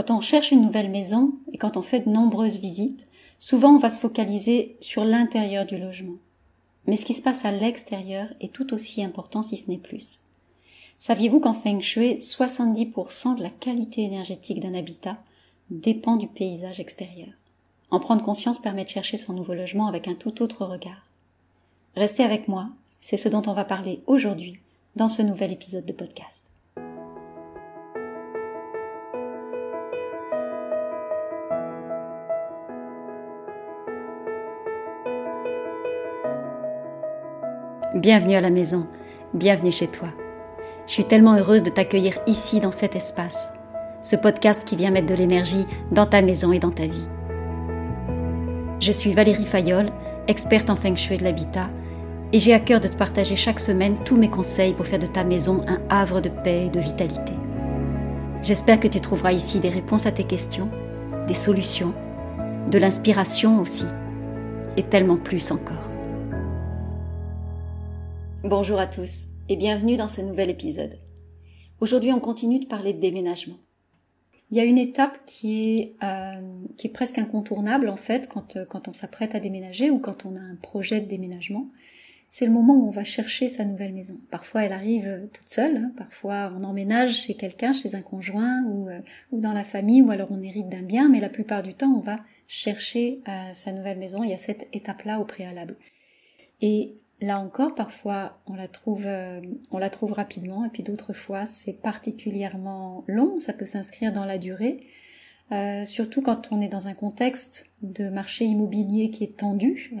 Quand on cherche une nouvelle maison et quand on fait de nombreuses visites, souvent on va se focaliser sur l'intérieur du logement. Mais ce qui se passe à l'extérieur est tout aussi important si ce n'est plus. Saviez-vous qu'en Feng Shui, 70% de la qualité énergétique d'un habitat dépend du paysage extérieur? En prendre conscience permet de chercher son nouveau logement avec un tout autre regard. Restez avec moi, c'est ce dont on va parler aujourd'hui dans ce nouvel épisode de podcast. Bienvenue à la maison, bienvenue chez toi. Je suis tellement heureuse de t'accueillir ici dans cet espace, ce podcast qui vient mettre de l'énergie dans ta maison et dans ta vie. Je suis Valérie Fayolle, experte en feng shui de l'habitat, et j'ai à cœur de te partager chaque semaine tous mes conseils pour faire de ta maison un havre de paix et de vitalité. J'espère que tu trouveras ici des réponses à tes questions, des solutions, de l'inspiration aussi, et tellement plus encore. Bonjour à tous et bienvenue dans ce nouvel épisode. Aujourd'hui, on continue de parler de déménagement. Il y a une étape qui est, euh, presque incontournable en fait quand, euh, quand on s'apprête à déménager ou quand on a un projet de déménagement. C'est le moment où on va chercher sa nouvelle maison. Parfois, elle arrive toute seule. Hein. Parfois, on emménage chez quelqu'un, chez un conjoint ou, euh, ou dans la famille, ou alors on hérite d'un bien. Mais la plupart du temps, on va chercher sa nouvelle maison. Il y a cette étape-là au préalable. Et Là encore, parfois, on la trouve, euh, on la trouve rapidement, et puis d'autres fois, c'est particulièrement long. Ça peut s'inscrire dans la durée, euh, surtout quand on est dans un contexte de marché immobilier qui est tendu.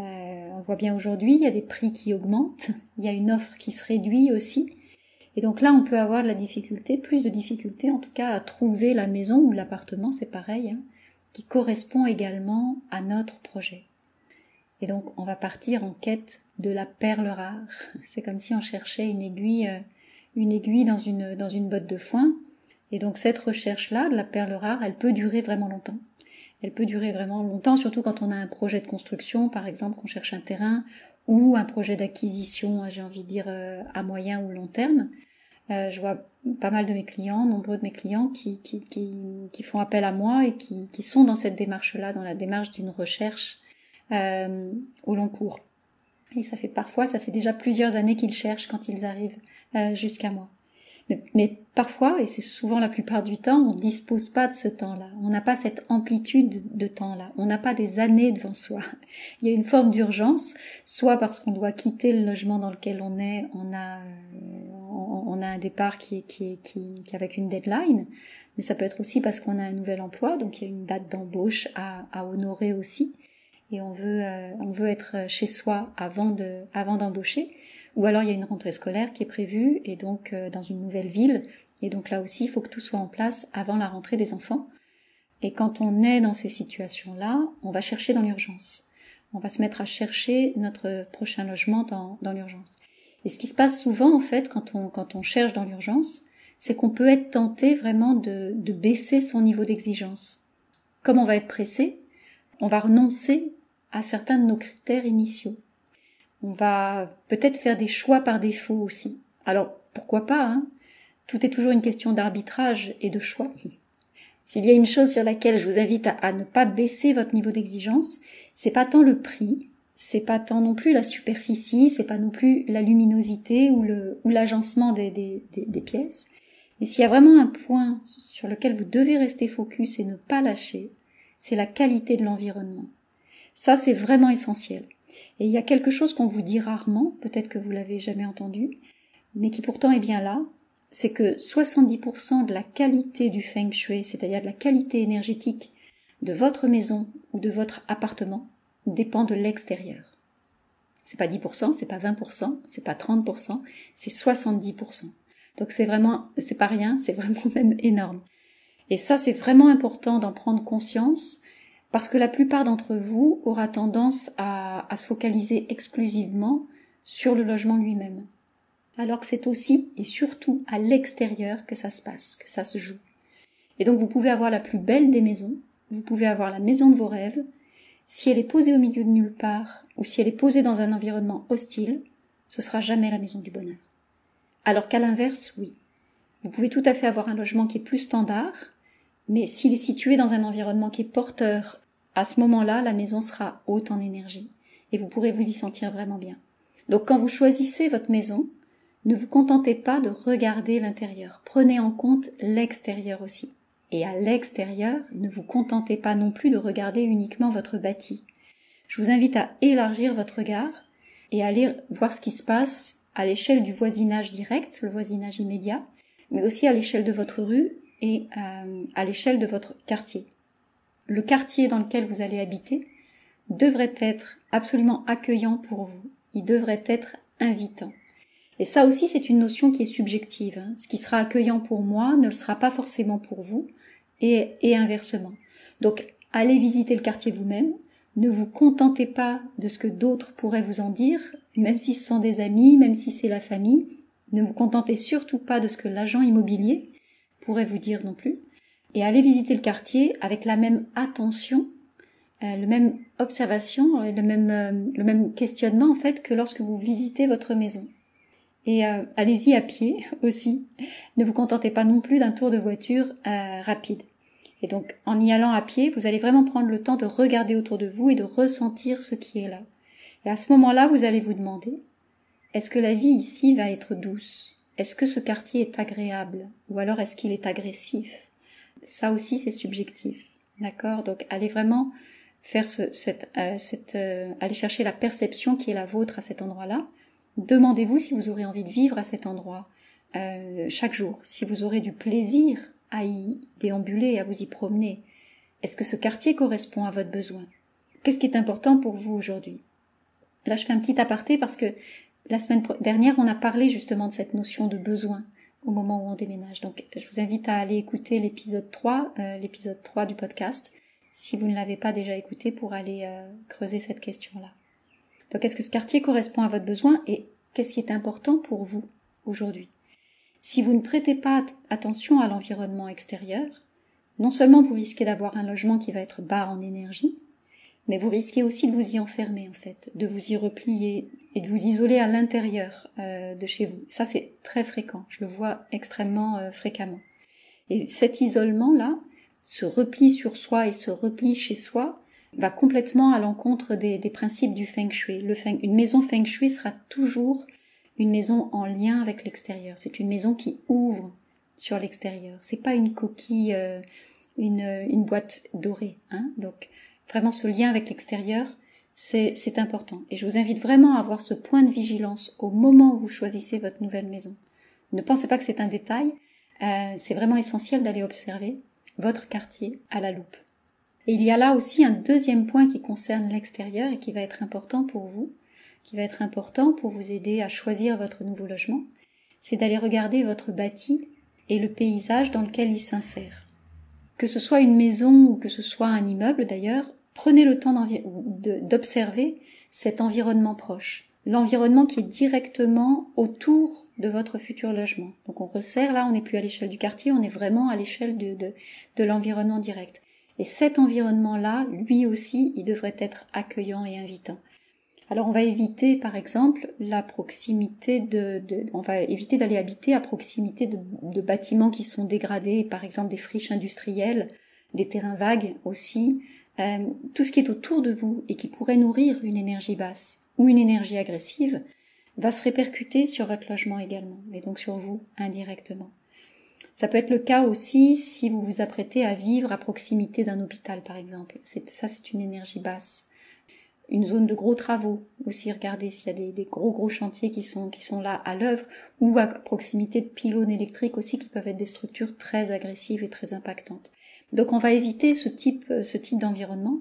Euh, on voit bien aujourd'hui, il y a des prix qui augmentent, il y a une offre qui se réduit aussi. Et donc là, on peut avoir de la difficulté, plus de difficulté en tout cas à trouver la maison ou l'appartement, c'est pareil, hein, qui correspond également à notre projet. Et donc, on va partir en quête de la perle rare. C'est comme si on cherchait une aiguille, euh, une aiguille dans une, dans une botte de foin. Et donc, cette recherche-là, de la perle rare, elle peut durer vraiment longtemps. Elle peut durer vraiment longtemps, surtout quand on a un projet de construction, par exemple, qu'on cherche un terrain, ou un projet d'acquisition, j'ai envie de dire, euh, à moyen ou long terme. Euh, je vois pas mal de mes clients, nombreux de mes clients qui, qui, qui, qui font appel à moi et qui, qui sont dans cette démarche-là, dans la démarche d'une recherche euh, au long cours. Et ça fait parfois, ça fait déjà plusieurs années qu'ils cherchent quand ils arrivent euh, jusqu'à moi. Mais, parfois, et c'est souvent la plupart du temps, on ne dispose pas de ce temps-là. On n'a pas cette amplitude de temps-là. On n'a pas des années devant soi. Il y a une forme d'urgence, soit parce qu'on doit quitter le logement dans lequel on est, on a, on, a un départ qui est, qui, est, qui avec une deadline, mais ça peut être aussi parce qu'on a un nouvel emploi, donc il y a une date d'embauche à, à honorer aussi et on veut, euh, on veut être chez soi avant de, avant d'embaucher. Ou alors il y a une rentrée scolaire qui est prévue et donc euh, dans une nouvelle ville. Et donc là aussi, il faut que tout soit en place avant la rentrée des enfants. Et quand on est dans ces situations-là, on va chercher dans l'urgence. On va se mettre à chercher notre prochain logement dans, dans l'urgence. Et ce qui se passe souvent, en fait, quand on, quand on cherche dans l'urgence, c'est qu'on peut être tenté vraiment de, de baisser son niveau d'exigence. Comme on va être pressé, on va renoncer à certains de nos critères initiaux. On va peut-être faire des choix par défaut aussi. Alors pourquoi pas hein? Tout est toujours une question d'arbitrage et de choix. S'il y a une chose sur laquelle je vous invite à, ne pas baisser votre niveau d'exigence, c'est pas tant le prix, c'est pas tant non plus la superficie, c'est pas non plus la luminosité ou l'agencement des, des, des pièces. Mais s'il y a vraiment un point sur lequel vous devez rester focus et ne pas lâcher, c'est la qualité de l'environnement. Ça, c'est vraiment essentiel. Et il y a quelque chose qu'on vous dit rarement, peut-être que vous l'avez jamais entendu, mais qui pourtant est bien là, c'est que 70% de la qualité du feng shui, c'est-à-dire de la qualité énergétique de votre maison ou de votre appartement, dépend de l'extérieur. C'est pas 10%, c'est pas 20%, c'est pas 30%, c'est 70%. Donc c'est vraiment, c'est pas rien, c'est vraiment même énorme. Et ça, c'est vraiment important d'en prendre conscience parce que la plupart d'entre vous aura tendance à, se focaliser exclusivement sur le logement lui-même. Alors que c'est aussi et surtout à l'extérieur que ça se passe, que ça se joue. Et donc vous pouvez avoir la plus belle des maisons, vous pouvez avoir la maison de vos rêves, si elle est posée au milieu de nulle part, ou si elle est posée dans un environnement hostile, ce sera jamais la maison du bonheur. Alors qu'à l'inverse, oui. Vous pouvez tout à fait avoir un logement qui est plus standard, Mais s'il est situé dans un environnement qui est porteur, à ce moment-là, la maison sera haute en énergie et vous pourrez vous y sentir vraiment bien. Donc quand vous choisissez votre maison, ne vous contentez pas de regarder l'intérieur, prenez en compte l'extérieur aussi. Et à l'extérieur, ne vous contentez pas non plus de regarder uniquement votre bâti. Je vous invite à élargir votre regard et à aller voir ce qui se passe à l'échelle du voisinage direct, le voisinage immédiat, mais aussi à l'échelle de votre rue et euh, à l'échelle de votre quartier. Le quartier dans lequel vous allez habiter devrait être absolument accueillant pour vous. Il devrait être invitant. Et ça aussi, c'est une notion qui est subjective. Hein. Ce qui sera accueillant pour moi ne le sera pas forcément pour vous, et, et inversement. Donc, allez visiter le quartier vous-même. Ne vous contentez pas de ce que d'autres pourraient vous en dire, même si ce sont des amis, même si c'est la famille. Ne vous contentez surtout pas de ce que l'agent immobilier pourrait vous dire non plus. Et allez visiter le quartier avec la même attention, euh, le même observation, le même, euh, le même questionnement en fait que lorsque vous visitez votre maison. Et euh, allez-y à pied aussi. Ne vous contentez pas non plus d'un tour de voiture euh, rapide. Et donc, en y allant à pied, vous allez vraiment prendre le temps de regarder autour de vous et de ressentir ce qui est là. Et à ce moment-là, vous allez vous demander, est-ce que la vie ici va être douce? Est-ce que ce quartier est agréable Ou alors est-ce qu'il est agressif? Ça aussi, c'est subjectif. D'accord? Donc, allez vraiment faire ce, cette, euh, aller chercher la perception qui est la vôtre à cet endroit-là Demandez-vous si vous aurez envie de vivre à cet endroit euh, chaque jour, si vous aurez du plaisir à y déambuler, à vous y promener. Est-ce que ce quartier correspond à votre besoin? Qu'est-ce qui est important pour vous aujourd'hui? Là, je fais un petit aparté parce que la semaine dernière, on a parlé justement de cette notion de besoin au moment où on déménage. Donc, je vous invite à aller écouter l'épisode 3, euh, l'épisode 3 du podcast, si vous ne l'avez pas déjà écouté, pour aller euh, creuser cette question-là. Donc est-ce que ce quartier correspond à votre besoin et qu'est-ce qui est important pour vous aujourd'hui? Si vous ne prêtez pas attention à l'environnement extérieur, non seulement vous risquez d'avoir un logement qui va être bas en énergie, mais vous risquez aussi de vous y enfermer en fait, de vous y replier et de vous isoler à l'intérieur euh, de chez vous. Ça c'est très fréquent, je le vois extrêmement euh, fréquemment. Et cet isolement-là, ce repli sur soi et ce repli chez soi, va complètement à l'encontre des, principes du feng shui. Le une maison feng shui sera toujours une maison en lien avec l'extérieur. C'est une maison qui ouvre sur l'extérieur. C'est pas une coquille, euh, une, une, boîte dorée. Hein Donc vraiment ce lien avec l'extérieur, c'est important. Et je vous invite vraiment à avoir ce point de vigilance au moment où vous choisissez votre nouvelle maison. Ne pensez pas que c'est un détail. Euh, c'est vraiment essentiel d'aller observer votre quartier à la loupe. Et il y a là aussi un deuxième point qui concerne l'extérieur et qui va être important pour vous, qui va être important pour vous aider à choisir votre nouveau logement, c'est d'aller regarder votre bâti et le paysage dans lequel il s'insère. Que ce soit une maison ou que ce soit un immeuble d'ailleurs, prenez le temps d'observer cet environnement proche, l'environnement qui est directement autour de votre futur logement. Donc on resserre là, on n'est plus à l'échelle du quartier, on est vraiment à l'échelle de, de l'environnement direct. Et cet environnement-là, lui aussi, il devrait être accueillant et invitant. Alors on va éviter, par exemple, la proximité de, on va éviter d'aller habiter à proximité de, bâtiments qui sont dégradés, par exemple des friches industrielles, des terrains vagues aussi, euh, tout ce qui est autour de vous et qui pourrait nourrir une énergie basse ou une énergie agressive va se répercuter sur votre logement également, et donc sur vous indirectement. Ça peut être le cas aussi si vous vous apprêtez à vivre à proximité d'un hôpital, par exemple. Ça, c'est une énergie basse. Une zone de gros travaux aussi, regardez s'il y a des, gros gros chantiers qui sont, qui sont là à l'œuvre, ou à proximité de pylônes électriques aussi, qui peuvent être des structures très agressives et très impactantes. Donc on va éviter ce type, ce type d'environnement,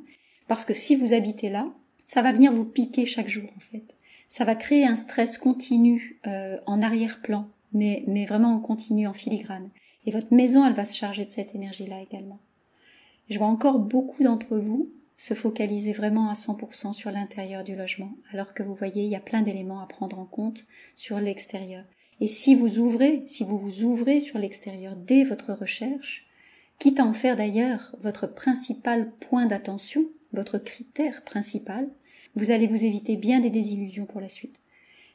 parce que si vous habitez là, ça va venir vous piquer chaque jour en fait. Ça va créer un stress continu euh, en arrière-plan, mais, mais vraiment en continu, en filigrane. Et votre maison, elle va se charger de cette énergie-là également. Je vois encore beaucoup d'entre vous se focaliser vraiment à 100% sur l'intérieur du logement, alors que vous voyez, il y a plein d'éléments à prendre en compte sur l'extérieur. Et si vous ouvrez, si vous vous ouvrez sur l'extérieur dès votre recherche, quitte à en faire d'ailleurs votre principal point d'attention, votre critère principal, vous allez vous éviter bien des désillusions pour la suite.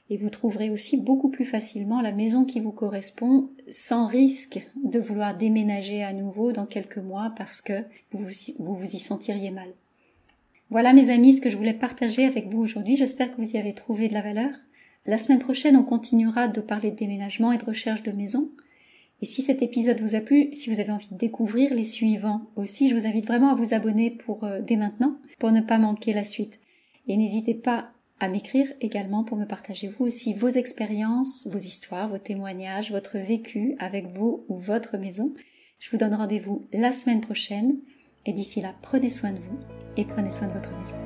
et vous trouverez aussi beaucoup plus facilement la maison qui vous correspond sans risque de vouloir déménager à nouveau dans quelques mois parce que vous vous, vous y sentiriez mal. Voilà mes amis ce que je voulais partager avec vous aujourd'hui. J'espère que vous y avez trouvé de la valeur. La semaine prochaine, on continuera de parler de déménagement et de recherche de maison. Et si cet épisode vous a plu, si vous avez envie de découvrir les suivants aussi, je vous invite vraiment à vous abonner pour euh, dès maintenant pour ne pas manquer la suite. Et n'hésitez pas à m'écrire également pour me partager vous aussi vos expériences, vos histoires, vos témoignages, votre vécu avec vous ou votre maison. Je vous donne rendez-vous la semaine prochaine et d'ici là, prenez soin de vous et prenez soin de votre maison.